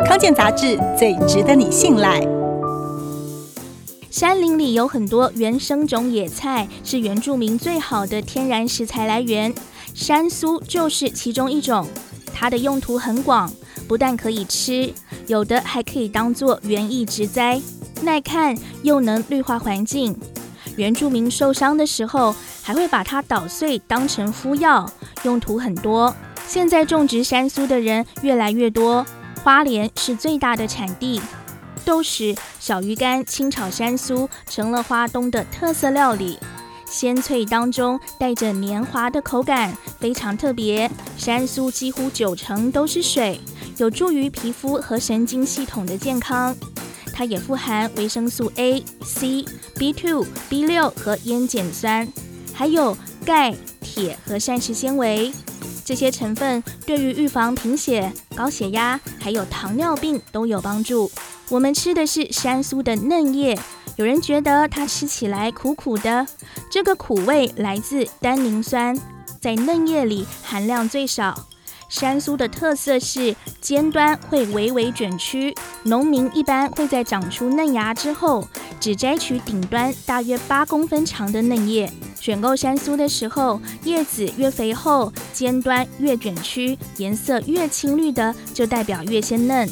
康健杂志最值得你信赖。山林里有很多原生种野菜，是原住民最好的天然食材来源。山苏就是其中一种，它的用途很广，不但可以吃，有的还可以当做园艺植栽，耐看又能绿化环境。原住民受伤的时候，还会把它捣碎当成敷药，用途很多。现在种植山苏的人越来越多，花莲是最大的产地。豆豉、小鱼干、清炒山苏成了花东的特色料理，鲜脆当中带着黏滑的口感，非常特别。山苏几乎九成都是水，有助于皮肤和神经系统的健康。它也富含维生素 A、C、B2、B6 和烟碱酸，还有钙、铁和膳食纤维。这些成分对于预防贫血、高血压还有糖尿病都有帮助。我们吃的是山苏的嫩叶，有人觉得它吃起来苦苦的，这个苦味来自单宁酸，在嫩叶里含量最少。山苏的特色是尖端会微微卷曲，农民一般会在长出嫩芽之后，只摘取顶端大约八公分长的嫩叶。选购山苏的时候，叶子越肥厚，尖端越卷曲，颜色越青绿的，就代表越鲜嫩。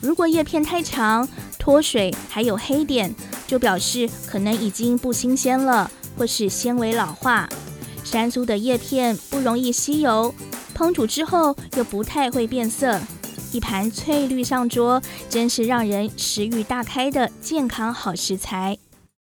如果叶片太长、脱水，还有黑点，就表示可能已经不新鲜了，或是纤维老化。山苏的叶片不容易吸油，烹煮之后又不太会变色，一盘翠绿上桌，真是让人食欲大开的健康好食材。